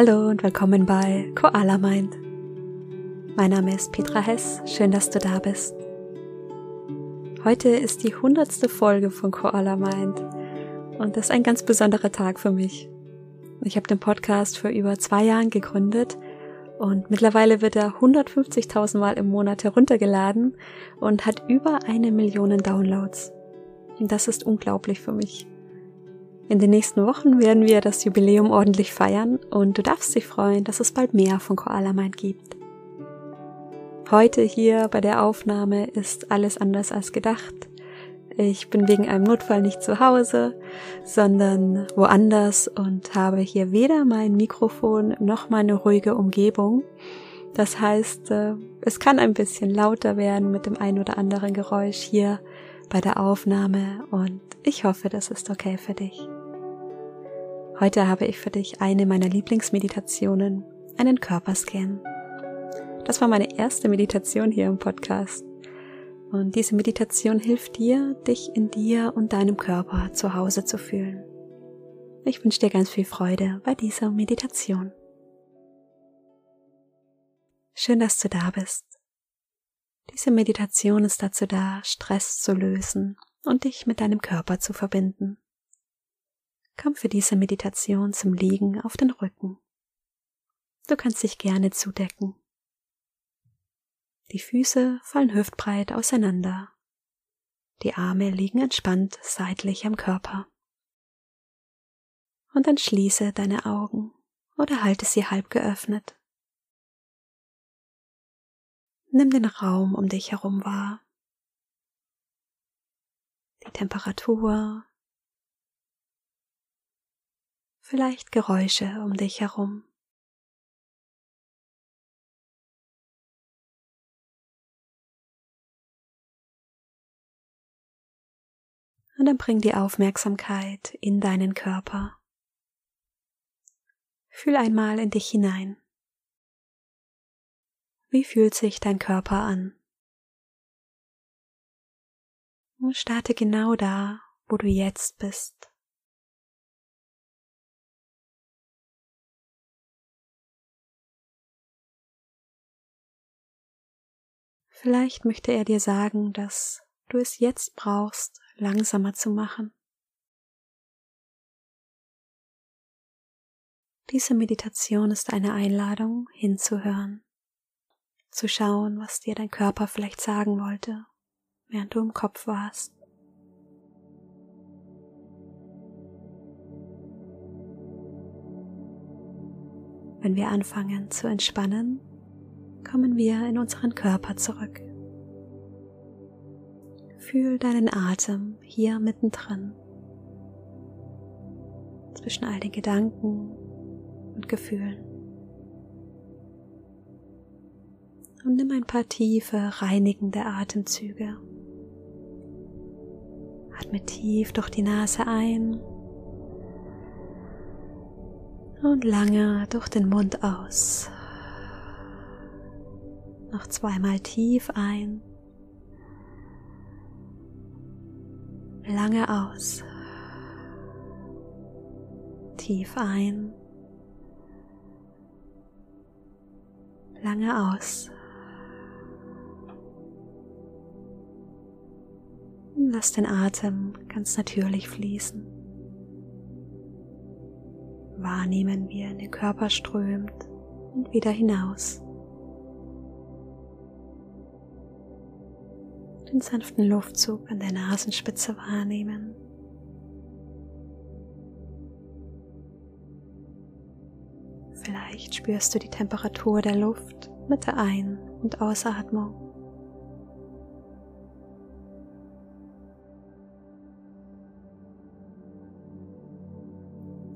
Hallo und willkommen bei Koala Mind. Mein Name ist Petra Hess, schön, dass du da bist. Heute ist die hundertste Folge von Koala Mind und das ist ein ganz besonderer Tag für mich. Ich habe den Podcast vor über zwei Jahren gegründet und mittlerweile wird er 150.000 Mal im Monat heruntergeladen und hat über eine Million Downloads. Und das ist unglaublich für mich. In den nächsten Wochen werden wir das Jubiläum ordentlich feiern und du darfst dich freuen, dass es bald mehr von Koala Mind gibt. Heute hier bei der Aufnahme ist alles anders als gedacht. Ich bin wegen einem Notfall nicht zu Hause, sondern woanders und habe hier weder mein Mikrofon noch meine ruhige Umgebung. Das heißt, äh, es kann ein bisschen lauter werden mit dem ein oder anderen Geräusch hier bei der Aufnahme und ich hoffe, das ist okay für dich. Heute habe ich für dich eine meiner Lieblingsmeditationen, einen Körperscan. Das war meine erste Meditation hier im Podcast. Und diese Meditation hilft dir, dich in dir und deinem Körper zu Hause zu fühlen. Ich wünsche dir ganz viel Freude bei dieser Meditation. Schön, dass du da bist. Diese Meditation ist dazu da, Stress zu lösen und dich mit deinem Körper zu verbinden. Komm für diese Meditation zum Liegen auf den Rücken. Du kannst dich gerne zudecken. Die Füße fallen hüftbreit auseinander. Die Arme liegen entspannt seitlich am Körper. Und dann schließe deine Augen oder halte sie halb geöffnet. Nimm den Raum um dich herum wahr. Die Temperatur, vielleicht Geräusche um dich herum. Und dann bring die Aufmerksamkeit in deinen Körper. Fühl einmal in dich hinein. Wie fühlt sich dein Körper an? Und starte genau da, wo du jetzt bist. Vielleicht möchte er dir sagen, dass du es jetzt brauchst, langsamer zu machen. Diese Meditation ist eine Einladung, hinzuhören, zu schauen, was dir dein Körper vielleicht sagen wollte, während du im Kopf warst. Wenn wir anfangen zu entspannen, kommen wir in unseren Körper zurück. Fühl deinen Atem hier mittendrin, zwischen all den Gedanken und Gefühlen. Und nimm ein paar tiefe, reinigende Atemzüge. Atme tief durch die Nase ein und lange durch den Mund aus. Noch zweimal tief ein. Lange aus. Tief ein. Lange aus. Lass den Atem ganz natürlich fließen. Wahrnehmen, wie er in den Körper strömt und wieder hinaus. Den sanften Luftzug an der Nasenspitze wahrnehmen. Vielleicht spürst du die Temperatur der Luft mit der Ein- und Ausatmung.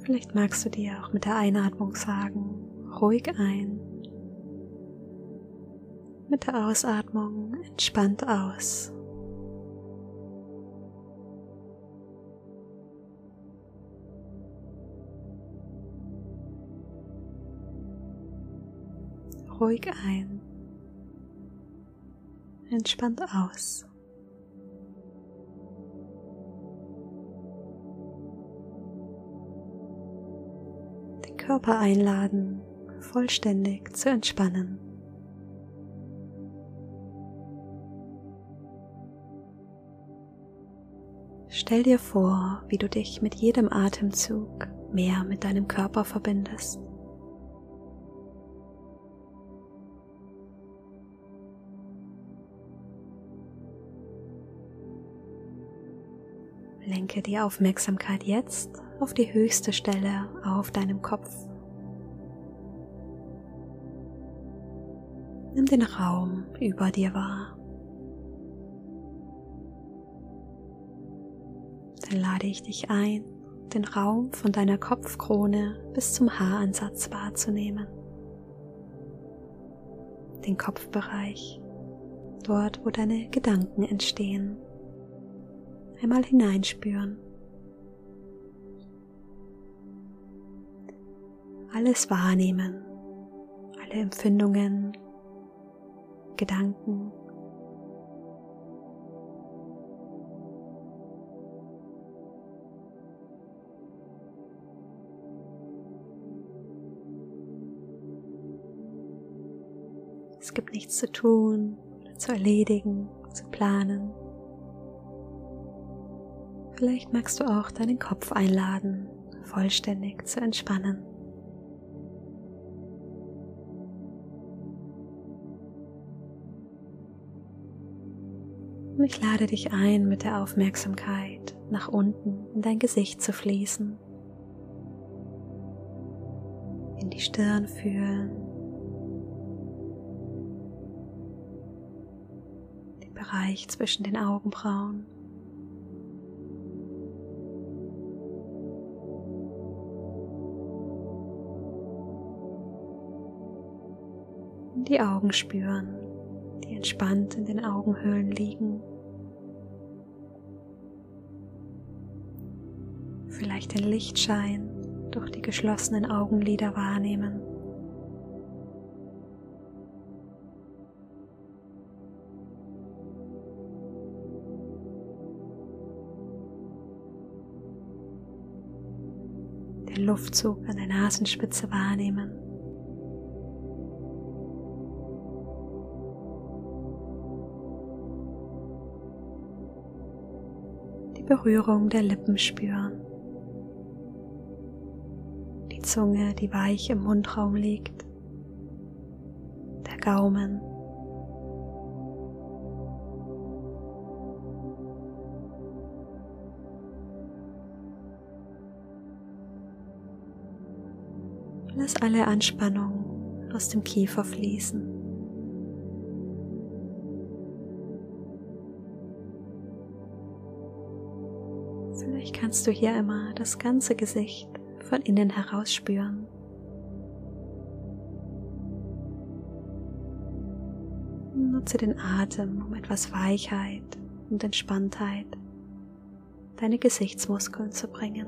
Vielleicht magst du dir auch mit der Einatmung sagen, ruhig ein mit der Ausatmung entspannt aus. Ruhig ein, entspannt aus. Körper einladen, vollständig zu entspannen. Stell dir vor, wie du dich mit jedem Atemzug mehr mit deinem Körper verbindest. Lenke die Aufmerksamkeit jetzt auf die höchste Stelle auf deinem Kopf. Nimm den Raum über dir wahr. Dann lade ich dich ein, den Raum von deiner Kopfkrone bis zum Haaransatz wahrzunehmen. Den Kopfbereich, dort wo deine Gedanken entstehen einmal hineinspüren. Alles wahrnehmen, alle Empfindungen, Gedanken. Es gibt nichts zu tun, zu erledigen, zu planen. Vielleicht magst du auch deinen Kopf einladen, vollständig zu entspannen. Und ich lade dich ein, mit der Aufmerksamkeit nach unten in dein Gesicht zu fließen, in die Stirn fühlen, Bereich zwischen den Augenbrauen. die Augen spüren, die entspannt in den Augenhöhlen liegen. Vielleicht den Lichtschein durch die geschlossenen Augenlider wahrnehmen. Den Luftzug an der Nasenspitze wahrnehmen. Berührung der Lippen spüren. Die Zunge, die weich im Mundraum liegt. Der Gaumen. Lass alle Anspannung aus dem Kiefer fließen. Vielleicht kannst du hier immer das ganze Gesicht von innen heraus spüren. Nutze den Atem, um etwas Weichheit und Entspanntheit deine Gesichtsmuskeln zu bringen.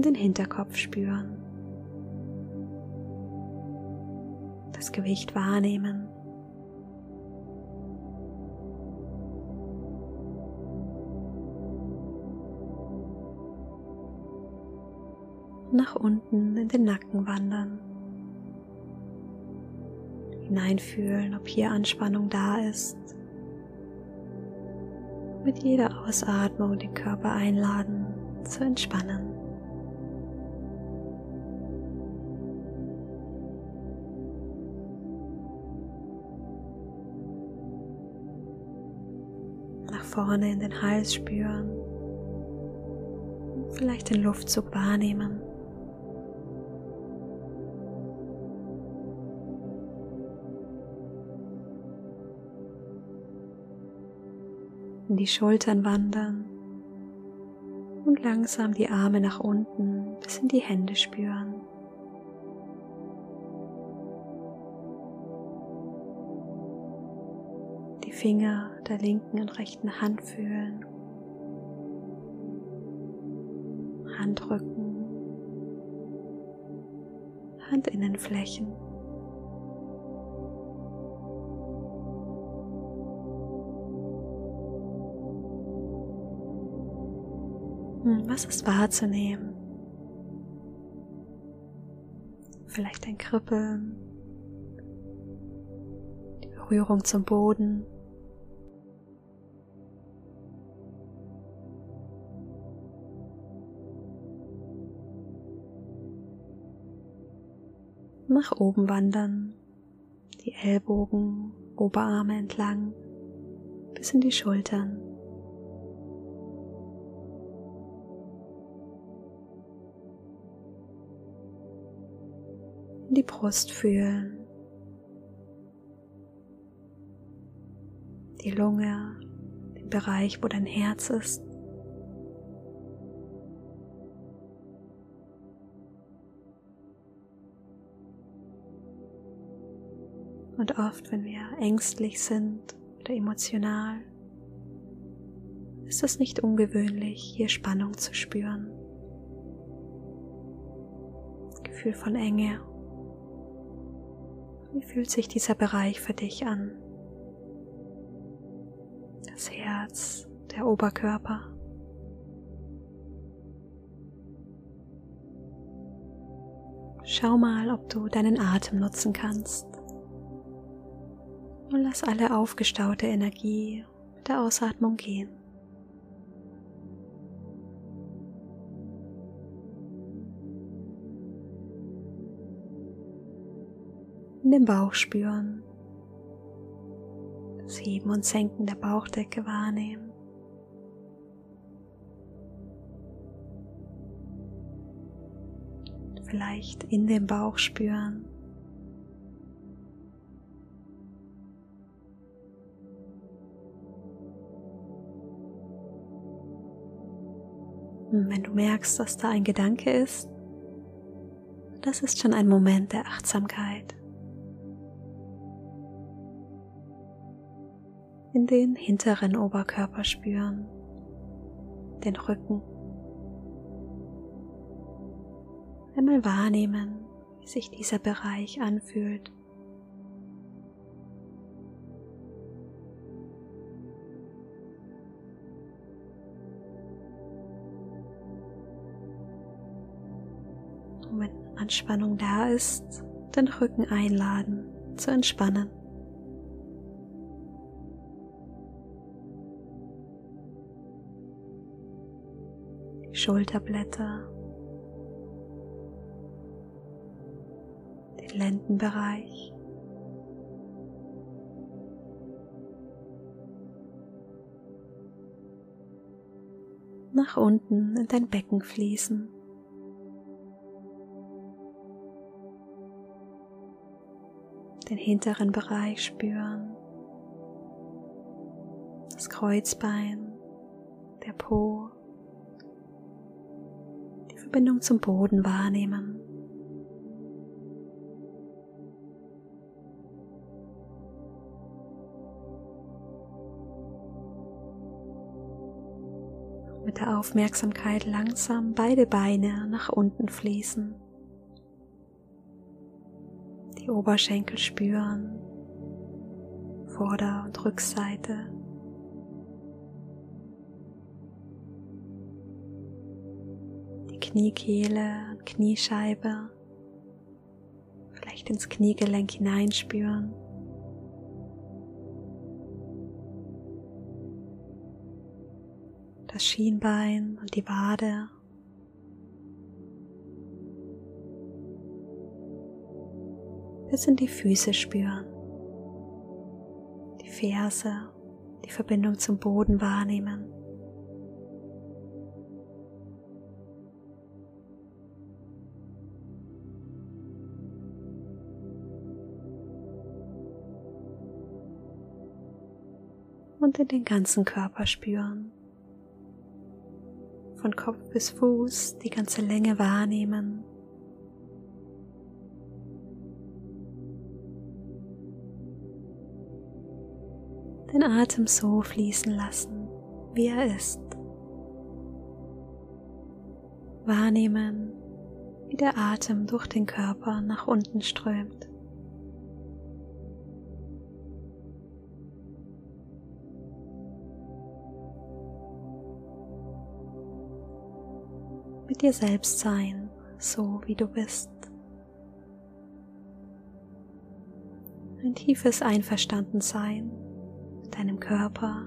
In den Hinterkopf spüren. das Gewicht wahrnehmen. Nach unten in den Nacken wandern. Hineinfühlen, ob hier Anspannung da ist. Mit jeder Ausatmung den Körper einladen zu entspannen. Vorne in den Hals spüren. Vielleicht den Luftzug wahrnehmen. In die Schultern wandern und langsam die Arme nach unten bis in die Hände spüren. Finger der linken und rechten Hand fühlen. Handrücken, Handinnenflächen. Hm, was ist wahrzunehmen? Vielleicht ein Kribbeln, die Berührung zum Boden. Nach oben wandern, die Ellbogen, Oberarme entlang bis in die Schultern. in die Brust fühlen, die Lunge, den Bereich, wo dein Herz ist. Und oft, wenn wir ängstlich sind oder emotional, ist es nicht ungewöhnlich, hier Spannung zu spüren. Gefühl von Enge wie fühlt sich dieser Bereich für dich an? Das Herz, der Oberkörper. Schau mal, ob du deinen Atem nutzen kannst. Und lass alle aufgestaute Energie mit der Ausatmung gehen. in den Bauch spüren, das Heben und Senken der Bauchdecke wahrnehmen. Vielleicht in den Bauch spüren. Wenn du merkst, dass da ein Gedanke ist, das ist schon ein Moment der Achtsamkeit. in den hinteren Oberkörper spüren, den Rücken. Einmal wahrnehmen, wie sich dieser Bereich anfühlt. Anspannung da ist, den Rücken einladen zu entspannen. Schulterblätter, den Lendenbereich. Nach unten in dein Becken fließen. Den hinteren Bereich spüren. Das Kreuzbein, der Po. Verbindung zum Boden wahrnehmen. Mit der Aufmerksamkeit langsam beide Beine nach unten fließen. Die Oberschenkel spüren, Vorder- und Rückseite. Kniekehle und Kniescheibe, vielleicht ins Kniegelenk hineinspüren. Das Schienbein und die Wade. Bis in die Füße spüren. Die Ferse, die Verbindung zum Boden wahrnehmen. und in den ganzen Körper spüren. Von Kopf bis Fuß die ganze Länge wahrnehmen. Den Atem so fließen lassen, wie er ist. Wahrnehmen, wie der Atem durch den Körper nach unten strömt. mit dir selbst sein, so wie du bist. Ein tiefes Einverstandensein deinem Körper,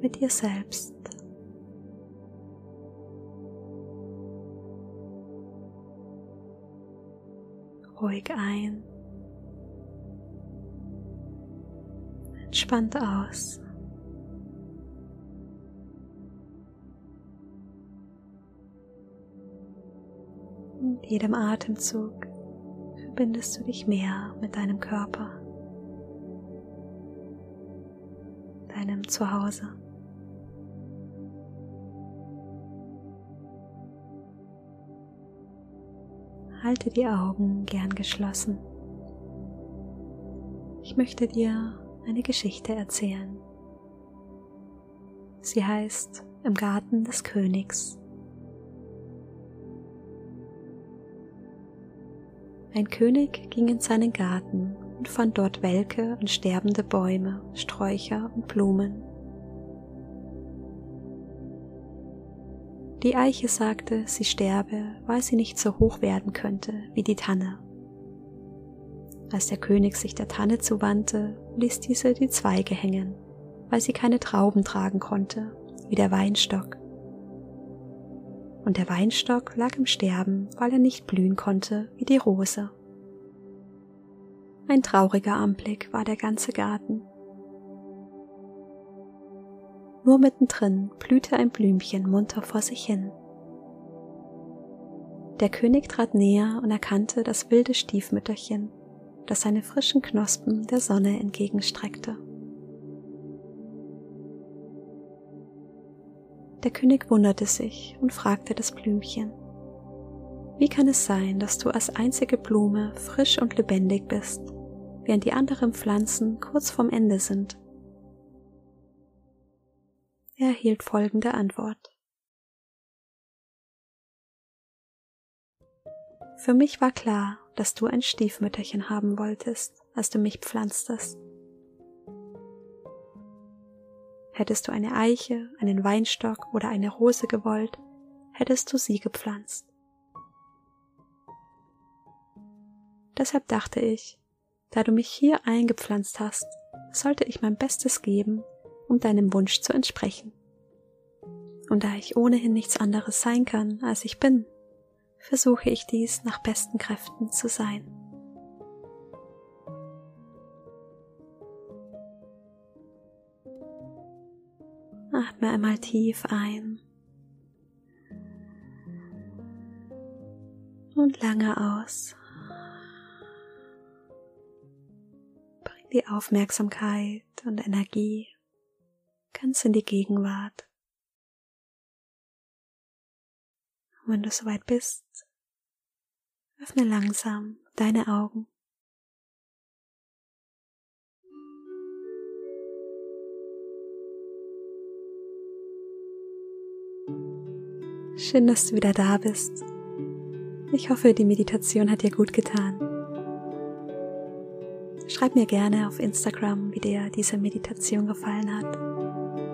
mit dir selbst. Ruhig ein, entspannt aus. Mit jedem Atemzug verbindest du dich mehr mit deinem Körper, deinem Zuhause. Halte die Augen gern geschlossen. Ich möchte dir eine Geschichte erzählen. Sie heißt Im Garten des Königs. Ein König ging in seinen Garten und fand dort welke und sterbende Bäume, Sträucher und Blumen. Die Eiche sagte, sie sterbe, weil sie nicht so hoch werden könnte wie die Tanne. Als der König sich der Tanne zuwandte, ließ diese die Zweige hängen, weil sie keine Trauben tragen konnte, wie der Weinstock und der Weinstock lag im Sterben, weil er nicht blühen konnte wie die Rose. Ein trauriger Anblick war der ganze Garten. Nur mittendrin blühte ein Blümchen munter vor sich hin. Der König trat näher und erkannte das wilde Stiefmütterchen, das seine frischen Knospen der Sonne entgegenstreckte. Der König wunderte sich und fragte das Blümchen, wie kann es sein, dass du als einzige Blume frisch und lebendig bist, während die anderen Pflanzen kurz vorm Ende sind? Er erhielt folgende Antwort. Für mich war klar, dass du ein Stiefmütterchen haben wolltest, als du mich pflanztest. Hättest du eine Eiche, einen Weinstock oder eine Rose gewollt, hättest du sie gepflanzt. Deshalb dachte ich, da du mich hier eingepflanzt hast, sollte ich mein Bestes geben, um deinem Wunsch zu entsprechen. Und da ich ohnehin nichts anderes sein kann, als ich bin, versuche ich dies nach besten Kräften zu sein. Atme einmal tief ein und lange aus. Die Aufmerksamkeit und Energie ganz in die Gegenwart. Und wenn du soweit bist, öffne langsam deine Augen. Schön, dass du wieder da bist. Ich hoffe, die Meditation hat dir gut getan. Schreib mir gerne auf Instagram, wie dir diese Meditation gefallen hat.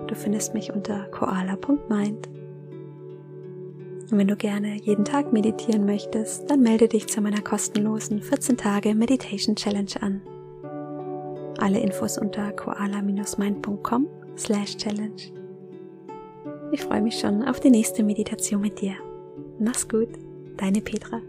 Du findest mich unter koala.mind. Und wenn du gerne jeden Tag meditieren möchtest, dann melde dich zu meiner kostenlosen 14 Tage Meditation Challenge an. Alle Infos unter koala-mind.com slash challenge. Ich freue mich schon auf die nächste Meditation mit dir. Mach's gut, deine Petra.